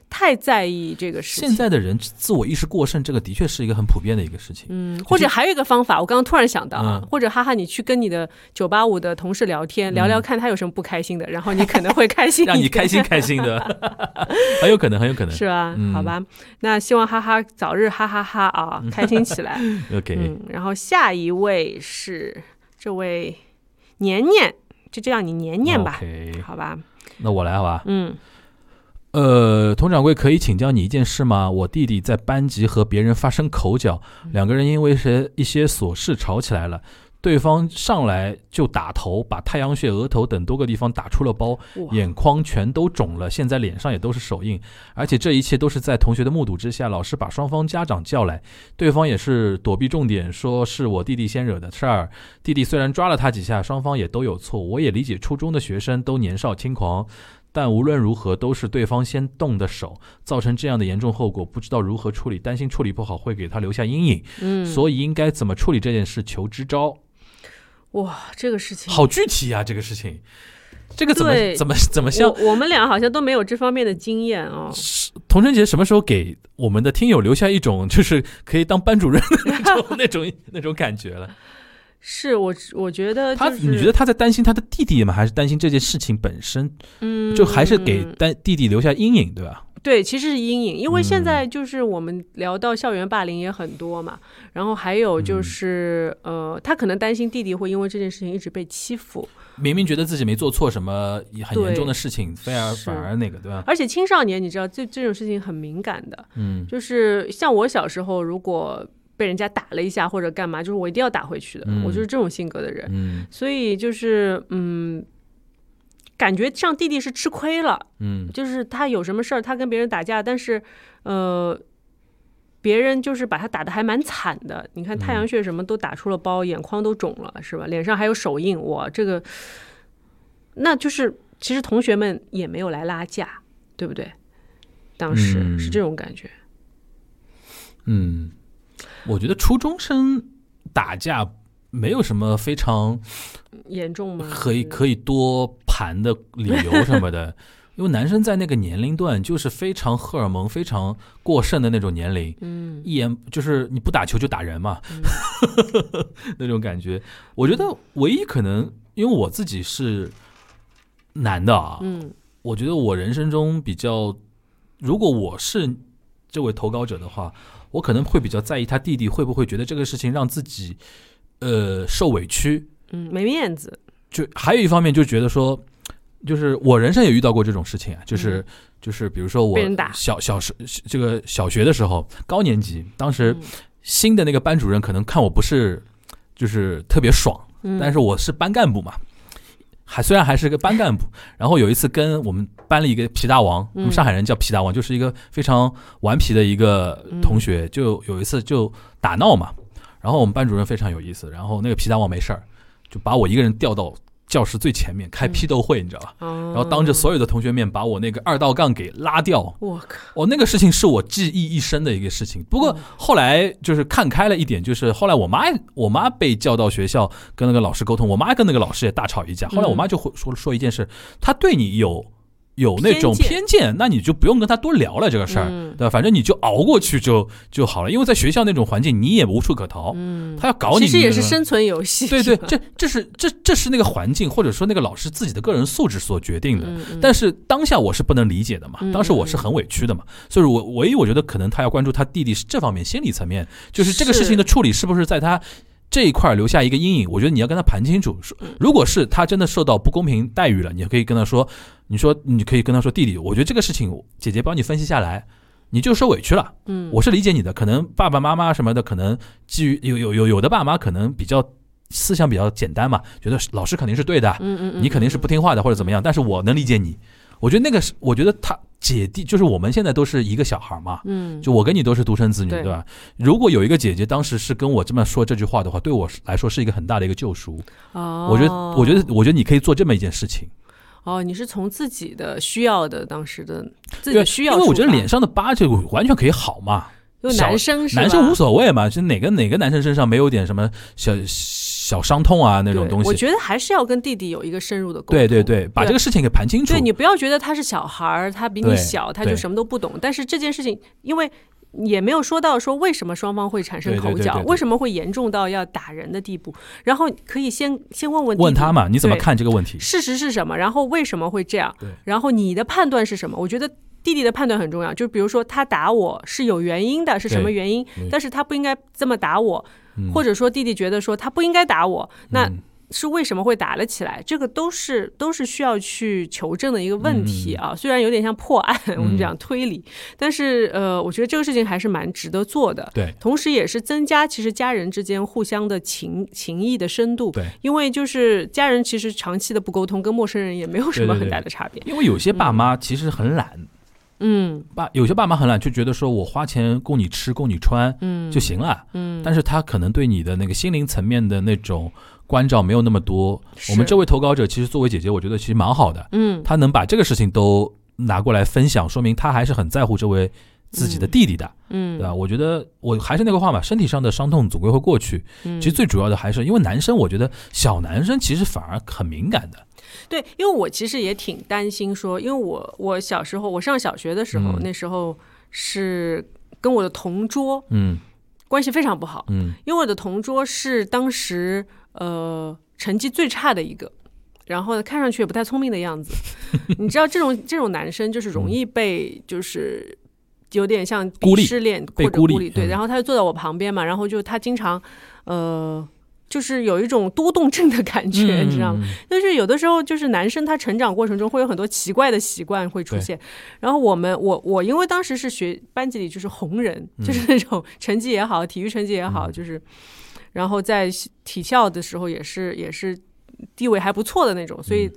太在意这个事情。现在的人自我意识过剩，这个的确是一个很普遍的一个事情。嗯，或者还有一个方法，我刚刚突然想到啊，嗯或者哈哈，你去跟你的九八五的同事聊天，聊聊看他有什么不开心的，然后你可能会开心，让你开心开心的，*laughs* 很有可能，很有可能。是吧？嗯好吧，那希望哈哈早日哈哈哈啊，开心起来。*laughs* OK，、嗯，然后下一位是这位年年，就叫你年年吧好吧？那我来好吧。嗯呃，佟掌柜可以请教你一件事吗？我弟弟在班级和别人发生口角，两个人因为些一些琐事吵起来了。对方上来就打头，把太阳穴、额头等多个地方打出了包，眼眶全都肿了，现在脸上也都是手印，而且这一切都是在同学的目睹之下。老师把双方家长叫来，对方也是躲避重点，说是我弟弟先惹的事儿。弟弟虽然抓了他几下，双方也都有错，我也理解初中的学生都年少轻狂。但无论如何，都是对方先动的手，造成这样的严重后果，不知道如何处理，担心处理不好会给他留下阴影，嗯，所以应该怎么处理这件事，求支招。哇，这个事情好具体啊，这个事情，这个怎么怎么怎么像我我们俩好像都没有这方面的经验哦。童晨杰什么时候给我们的听友留下一种就是可以当班主任的那种 *laughs* 那种那种感觉了？是我我觉得、就是、他你觉得他在担心他的弟弟吗？还是担心这件事情本身？嗯，就还是给担弟弟留下阴影，对吧？对，其实是阴影，因为现嗯在就是我们聊到校园霸凌也很多嘛，然后还有嗯就是、呃，他可能担心弟弟会因为这件事情一直被欺负，明明觉得自己没做错什么很严重的事情，反而反而那个，对吧？而且青少年你知道这这种事情很敏感的，嗯就是像我小时候如果被人家打了一下或者干嘛，就是我一定要打回去的，嗯我就是这种性格的人，嗯所以就是嗯。感觉像弟弟是吃亏了，嗯就是他有什么事儿，他跟别人打架，但是呃，别人就是把他打的还蛮惨的。你看太阳穴什么都打出了包，眼眶都肿了，是吧？脸上还有手印，我，这个，那就是其实同学们也没有来拉架，对不对？当时、嗯是这种感觉。嗯，我觉得初中生打架没有什么非常严重吗？可以可以多盘的理由什么的，*laughs* 因为男生在那个年龄段就是非常荷尔蒙非常过剩的那种年龄，嗯一言就是你不打球就打人嘛，*laughs* 那种感觉。我觉得唯一可能，因为我自己是男的啊，嗯我觉得我人生中比较，如果我是这位投稿者的话，我可能会比较在意他弟弟会不会觉得这个事情让自己呃受委屈。嗯，没面子。就还有一方面就觉得说，就是我人生也遇到过这种事情啊，就是、就是比如说我小小时这个小学的时候，高年级，当时嗯。新的那个班主任可能看我不是就是特别爽，嗯，但是我是班干部嘛，还虽然还是个班干部，然后有一次跟我们班里一个皮大王，我们上海人叫皮大王，就是一个非常顽皮的一个同学，就有一次就打闹嘛，然后我们班主任非常有意思，然后那个皮大王没事儿，就把我一个人调到教室最前面开批斗会，你知道吧？然然后当着所有的同学面把我那个二道杠给拉掉，我靠，哦，那个事情是我记忆一生的一个事情。不过后来就是看开了一点，就是后来我妈我妈被叫到学校跟那个老师沟通，我妈跟那个老师也大吵一架。后来我妈就会说说一件事，她对你有有那种偏偏见，那你就不用跟他多聊了这个事儿，嗯对吧？反正你就熬过去就就好了，因为在学校那种环境你也无处可逃，嗯，他要搞你，其实也是生存游戏。对对，这这是这这是那个环境或者说那个老师自己的个人素质所决定的。但是当下我是不能理解的嘛，嗯当时我是很委屈的嘛，所以我唯一我觉得可能他要关注他弟弟是这方面心理层面，就是这个事情的处理是不是在他。这一块留下一个阴影，我觉得你要跟他盘清楚。说，嗯如果是他真的受到不公平待遇了，你可以跟他说，你说你可以跟他说，弟弟，我觉得这个事情姐姐帮你分析下来，你就受委屈了，嗯，我是理解你的。可能爸爸妈妈什么的，可能基于有有有有的爸妈可能比较思想比较简单嘛，觉得老师肯定是对的，嗯嗯嗯，你肯定是不听话的或者怎么样，但是我能理解你。我觉得那个是，我觉得他姐弟就是我们现在都是一个小孩嘛，嗯，就我跟你都是独生子女，对。对吧？如果有一个姐姐当时是跟我这么说这句话的话，对我来说是一个很大的一个救赎。哦，我觉得，我觉得，我觉得你可以做这么一件事情，哦，你是从自己的需要的当时的自己的需要因为我觉得脸上的疤就完全可以好嘛，男生是男生无所谓嘛，就哪个哪个男生身上没有点什么小小伤痛啊那种东西。我觉得还是要跟弟弟有一个深入的沟通。对对对，把这个事情给盘清楚。对你不要觉得他是小孩儿，他比你小，他就什么都不懂。但是这件事情，因为也没有说到说为什么双方会产生口角，为什么会严重到要打人的地步，然后可以先先问问问他嘛，你怎么看这个问题？事实是什么，然后为什么会这样，然后你的判断是什么？我觉得。弟弟的判断很重要，就比如说他打我是有原因的，是什么原因？但是他不应该这么打我，嗯或者说弟弟觉得说他不应该打我，那嗯是为什么会打了起来？这个都是都是需要去求证的一个问题啊。嗯虽然有点像破案，我们讲推理，但是呃，我觉得这个事情还是蛮值得做的。对同时也是增加其实家人之间互相的情情谊的深度。对，因为就是家人其实长期的不沟通，跟陌生人也没有什么很大的差别。因为有些爸妈其实很懒，嗯爸有些爸妈很懒，就觉得说我花钱供你吃供你穿嗯就行了，嗯，但是他可能对你的那个心灵层面的那种关照没有那么多。我们这位投稿者其实作为姐姐，我觉得其实蛮好的，嗯她能把这个事情都拿过来分享，说明他还是很在乎这位自己的弟弟的，嗯对吧？我觉得我还是那个话嘛，身体上的伤痛总归会过去。嗯其实最主要的还是因为男生，我觉得小男生其实反而很敏感的。对，因为我其实也挺担心说，因为我我小时候我上小学的时候，嗯。那时候是跟我的同桌嗯。关系非常不好，嗯。因为我的同桌是当时呃成绩最差的一个。然后呢，看上去也不太聪明的样子，*laughs* 你知道这种这种男生就是容易被就是有点像孤立鄙视链被或者孤立，对，然后他就坐在我旁边嘛，然后就他经常呃就是有一种多动症的感觉，你知道吗？嗯但是有的时候就是男生他成长过程中会有很多奇怪的习惯会出现，然后我们我我因为当时是学班级里就是红人，就是那种 *laughs* 成绩也好，体育成绩也好，嗯。就是然后在体校的时候也是也是地位还不错的那种，所以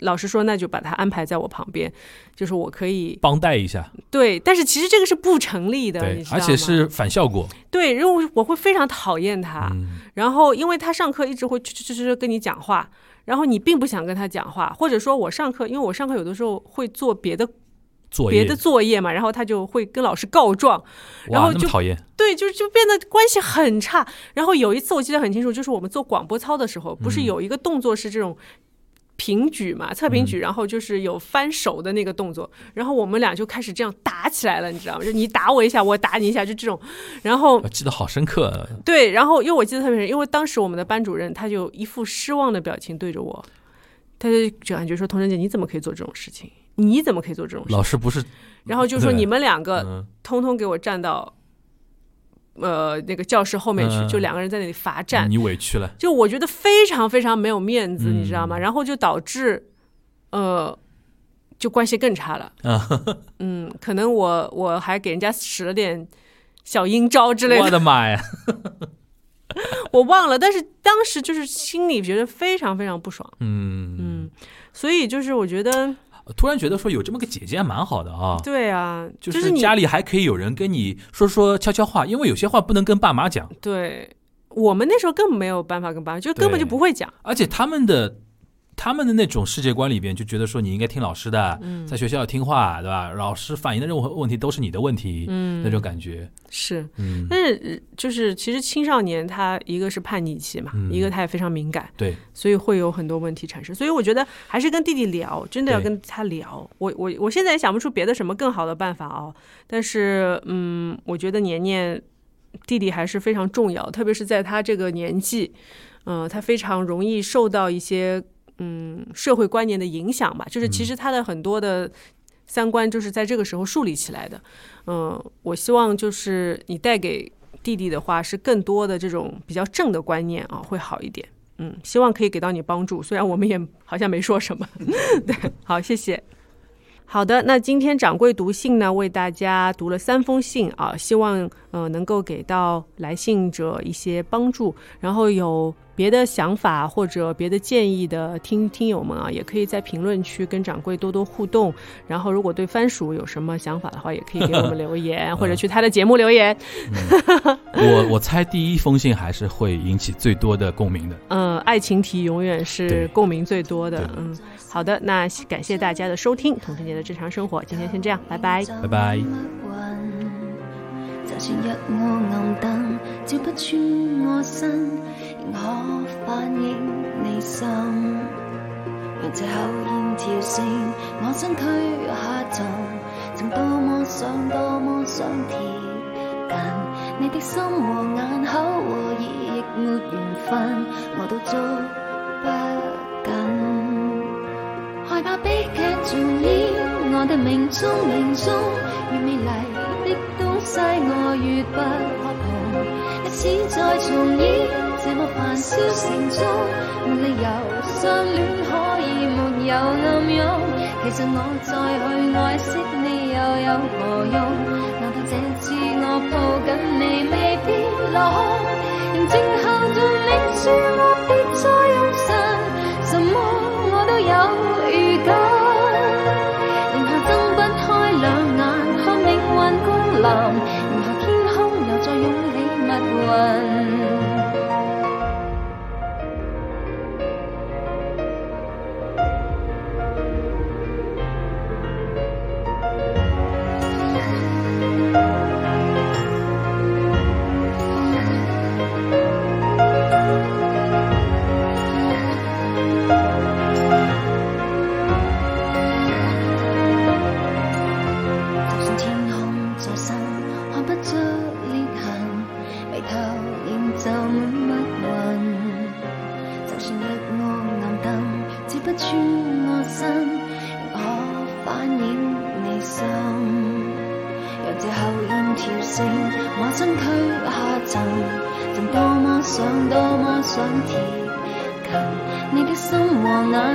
老师说那就把他安排在我旁边，就是我可以帮带一下，对，但是其实这个是不成立的，而且是反效果。对，因为我会非常讨厌他，嗯然后因为他上课一直会跟你讲话，然后你并不想跟他讲话，或者说我上课，因为我上课有的时候会做别的作业别的作业嘛，然后他就会跟老师告状，然，后就讨厌。对，就就变得关系很差。然后有一次我记得很清楚，就是我们做广播操的时候，不是嗯有一个动作是这种。平举嘛，侧平举，然后就是有翻手的那个动作，然后我们俩就开始这样打起来了，你知道吗？就你打我一下，我打你一下，就这种。然后我记得好深刻，对，然后因为我记得特别深，因为当时我们的班主任他就一副失望的表情对着我，他就就感觉说：“童晨姐，你怎么可以做这种事情？你怎么可以做这种事情老师不是，？”然后就说：“你们两个嗯，通通给我站到呃那个教室后面去，嗯就两个人在那里罚站。你委屈了，就我觉得非常非常没有面子，嗯你知道吗？然后就导致呃。就关系更差了，*laughs* 嗯，可能我我还给人家使了点小阴招之类的我，的妈呀！*laughs* 我忘了，但是当时就是心里觉得非常非常不爽，嗯，嗯，所以就是我觉得，突然觉得说有这么个姐姐还蛮好的啊。对啊，就就是家里还可以有人跟你说说悄悄话，因为有些话不能跟爸妈讲，对我们那时候根本没有办法跟爸妈，就根本就不会讲，而且他们的他们的那种世界观里边就觉得说你应该听老师的，嗯在学校要听话，对吧？老师反映的任何问题都是你的问题，嗯，那种感觉，是。嗯，但是呃就是其实青少年他一个是叛逆期嘛，嗯一个他也非常敏感，对，所以会有很多问题产生。所以我觉得还是跟弟弟聊，真的要跟他聊。我我我现在也想不出别的什么更好的办法哦。但是嗯，我觉得年年弟弟还是非常重要，特别是在他这个年纪，嗯、他非常容易受到一些嗯社会观念的影响吧。就是其实他的很多的。三观就是在这个时候树立起来的，嗯，我希望就是你带给弟弟的话是更多的这种比较正的观念啊，会好一点。嗯，希望可以给到你帮助。虽然我们也好像没说什么，*laughs* 对，好，谢谢。好的，那今天掌柜读信呢，为大家读了三封信啊，希望呃能够给到来信者一些帮助。然后有别的想法或者别的建议的听听友们啊，也可以在评论区跟掌柜多多互动。然后如果对番薯有什么想法的话，也可以给我们留言，或者去他的节目留言。我我猜第一封信还是会引起最多的共鸣的。*laughs* 嗯，爱情题永远是共鸣最多的。嗯，好的，那感谢大家的收听，童晨杰的正常生活，今天先这样，拜拜。拜拜。就算若我暗燈，照不穿我身，我反映你心，让这口烟跳升，我身躯下沉，曾多么想，多么想贴近你的心和眼口和耳，亦没缘分，我都捉不紧，害怕悲剧重演，我的命中命中越美丽的东西，我越不可碰。历史再重演，这么繁嚣城中，没理由相恋可以没有暗涌。其实我再去爱惜你又有何用？难道这次我抱紧你未必落空？仍静候着你说我别再用神，什么我都有预感。然后睁不开两眼看命运降临，然后天空又再涌起密云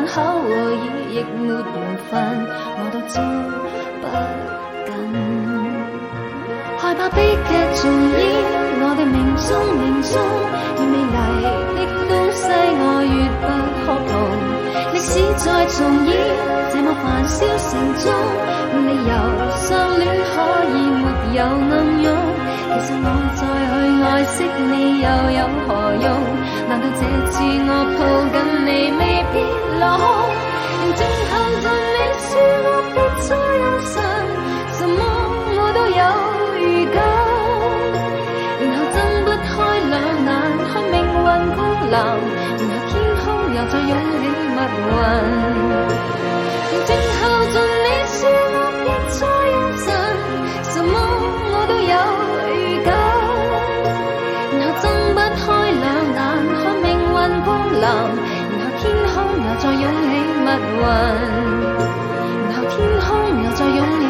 口和已亦没缘分，我都抓不紧。害怕悲剧重演，我的命中命中越美丽的东西我越不可碰。历史再重演，这么繁嚣城中，理由相恋可以没有暗涌。其实我在。爱惜你又有何用？难道这次我抱紧你未必落。空仍静候着你说我别再用神什么我都有预感然后睁不开两眼看命运降临然后天空又再涌起密云。然后又再涌起密云，然后天空又再涌。